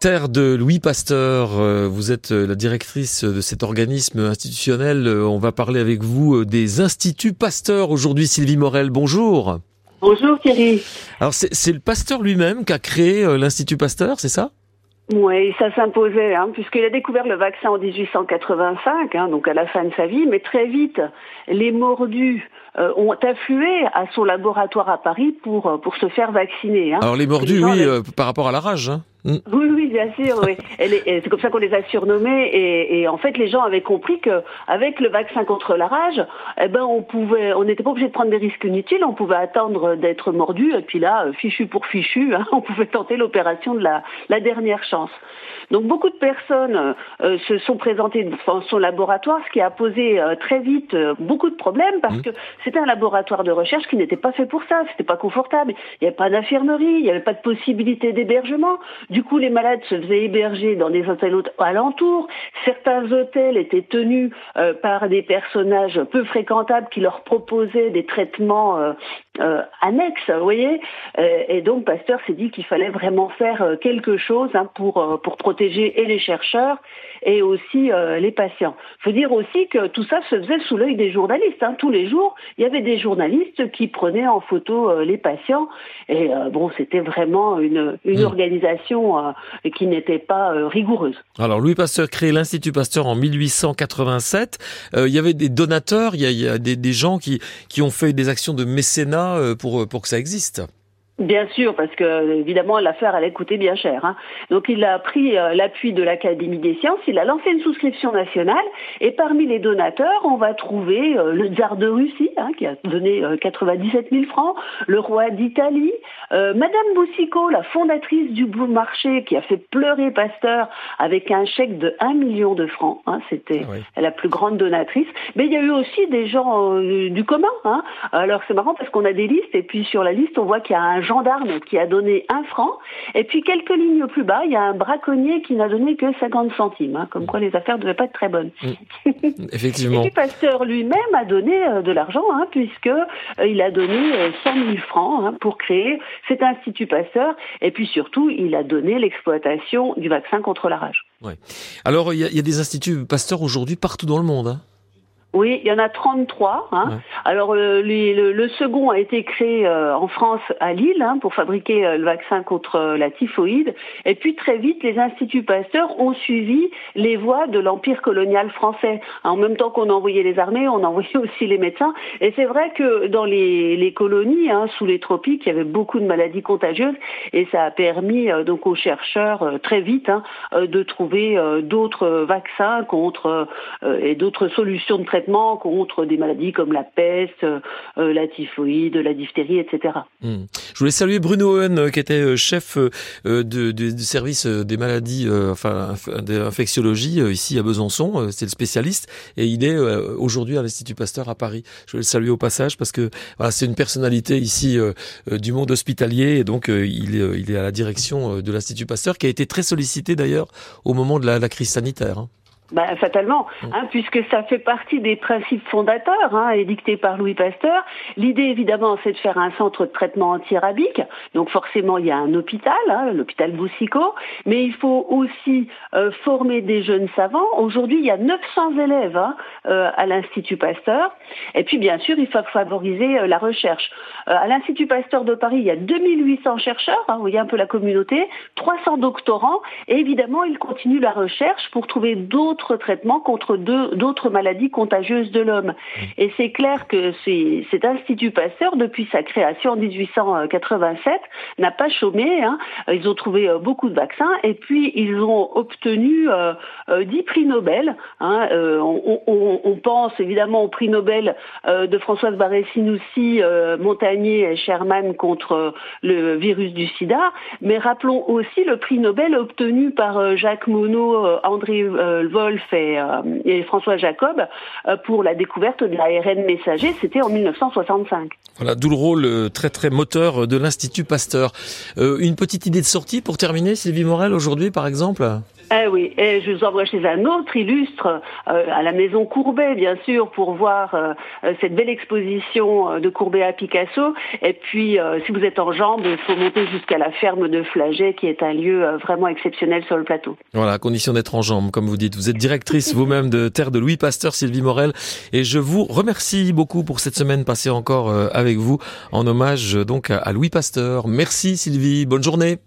Terre de Louis Pasteur, euh, vous êtes euh, la directrice de cet organisme institutionnel. Euh, on va parler avec vous des instituts Pasteur aujourd'hui. Sylvie Morel, bonjour. Bonjour Thierry. Alors c'est le pasteur lui-même qui a créé l'Institut Pasteur, c'est ça? Oui, ça s'imposait, hein, puisqu'il a découvert le vaccin en 1885, hein, donc à la fin de sa vie, mais très vite, les mordus euh, ont afflué à son laboratoire à Paris pour, euh, pour se faire vacciner. Hein. Alors les mordus, oui, euh, par rapport à la rage. Hein. Mm. Oui, oui, bien sûr. Oui. c'est comme ça qu'on les a surnommés. Et, et, en fait, les gens avaient compris que avec le vaccin contre la rage, eh ben, on pouvait, on n'était pas obligé de prendre des risques inutiles. On pouvait attendre d'être mordu. Et puis là, fichu pour fichu, hein, on pouvait tenter l'opération de la, la dernière chance. Donc beaucoup de personnes euh, se sont présentées dans son laboratoire, ce qui a posé euh, très vite euh, beaucoup de problèmes parce mmh. que c'était un laboratoire de recherche qui n'était pas fait pour ça, c'était pas confortable. Il n'y avait pas d'infirmerie, il n'y avait pas de possibilité d'hébergement. Du coup, les malades se faisaient héberger dans des hôtels alentours. Certains hôtels étaient tenus par des personnages peu fréquentables qui leur proposaient des traitements annexes, vous voyez. et donc Pasteur s'est dit qu'il fallait vraiment faire quelque chose hein, pour pour protéger et les chercheurs et aussi euh, les patients. Il faut dire aussi que tout ça se faisait sous l'œil des journalistes. Hein. Tous les jours, il y avait des journalistes qui prenaient en photo euh, les patients. Et euh, bon, c'était vraiment une, une mmh. organisation qui n'était pas rigoureuse. Alors, Louis Pasteur crée l'Institut Pasteur en 1887. il y avait des donateurs, il y a, il y a des, des, gens qui, qui ont fait des actions de mécénat pour, pour que ça existe. Bien sûr, parce que évidemment l'affaire allait coûter bien cher. Hein. Donc il a pris euh, l'appui de l'Académie des sciences, il a lancé une souscription nationale, et parmi les donateurs, on va trouver euh, le tsar de Russie, hein, qui a donné 97 euh, 000 francs, le roi d'Italie, Madame Boussicot, la fondatrice du Blue Marché, qui a fait pleurer Pasteur avec un chèque de 1 million de francs. Hein, C'était la plus grande donatrice. Mais il y a eu aussi des gens du commun. Hein. Alors c'est marrant parce qu'on a des listes, et puis sur la liste, on voit qu'il y a un gendarme qui a donné un franc, et puis quelques lignes plus bas, il y a un braconnier qui n'a donné que 50 centimes, hein, comme quoi les affaires ne devaient pas être très bonnes. Mm. Effectivement. et puis Pasteur lui-même a donné euh, de l'argent, hein, puisque euh, il a donné 100 euh, 000 francs hein, pour créer cet institut Pasteur, et puis surtout, il a donné l'exploitation du vaccin contre la rage. Ouais. Alors, il y, y, a des instituts Pasteur aujourd'hui partout dans le monde. Oui, il y en a 33. Hein. Alors le, le, second a été créé euh, en France à Lille hein, pour fabriquer euh, le vaccin contre euh, la typhoïde. Et puis très vite, les instituts Pasteur ont suivi les voies de l'empire colonial français. En même temps qu'on envoyait les armées, on envoyait aussi les médecins. Et c'est vrai que dans les, les colonies, hein, sous les tropiques, il y avait beaucoup de maladies contagieuses et ça a permis donc aux chercheurs très vite hein, de trouver d'autres vaccins contre et d'autres solutions de traitement contre des maladies comme la peste, euh, la typhoïde, la diphtérie, etc. Hmm. Je voulais saluer Bruno Owen, euh, qui était euh, chef du service des maladies, enfin, d'infectiologie ici à Besançon. C'est le spécialiste et il est aujourd'hui à l'Institut Pasteur à Paris. Je voulais le saluer au passage parce que c'est une personnalité ici du monde hospitalier et donc il est, à la direction de l'Institut Pasteur qui a été très sollicité d'ailleurs au moment de la, la crise sanitaire. Hein. Ben, fatalement, mm. hein, puisque ça fait partie des principes fondateurs hein, édictés par Louis Pasteur. L'idée, évidemment, c'est de faire un centre de traitement antirabique. Donc, forcément, il y a un hôpital, hein, l'hôpital Boussico, mais il faut aussi euh, former des jeunes savants. Aujourd'hui, il y a 900 élèves hein, euh, à l'Institut Pasteur. Et puis, bien sûr, il faut favoriser euh, la recherche. à l'Institut Pasteur de Paris, il y a 2800 chercheurs, vous voyez un peu la communauté, 300 doctorants, et évidemment, ils continuent la recherche pour trouver d'autres traitements contre d'autres maladies contagieuses de l'homme. Mmh. Et c'est clair que cet Institut Pasteur, depuis sa création en 1887, n'a pas chômé. Hein. Ils ont trouvé euh, beaucoup de vaccins et puis ils ont obtenu euh, 10 euh, prix Nobel. Hein. Euh, on, on, on, pense évidemment au prix Nobel de Françoise Barré-Sinoussi, Montagnier et Sherman contre le virus du sida, mais rappelons aussi le prix Nobel obtenu par Jacques Monod, André Vol euh, et, François Jacob euh, pour la découverte de l'ARN messager. C'était en 1965. Voilà, d'où le rôle euh, très très moteur de l'Institut Pasteur. une petite idée de sortie pour terminer, Sylvie Morel, aujourd'hui par exemple? Eh oui, et je vous envoie chez un autre illustre, euh, à la maison Courbet, bien sûr, pour voir euh, euh, cette belle exposition de Courbet à Picasso. Et puis, si vous êtes en jambes, il faut monter jusqu'à la ferme de Flaget, qui est un lieu vraiment exceptionnel sur le plateau. Voilà, à condition d'être en jambes, comme vous dites. Vous êtes directrice vous-même de Terre de Louis Pasteur, Sylvie Morel, et je vous remercie beaucoup pour cette semaine passée encore avec vous, en hommage donc à Louis Pasteur. Merci Sylvie, bonne journée.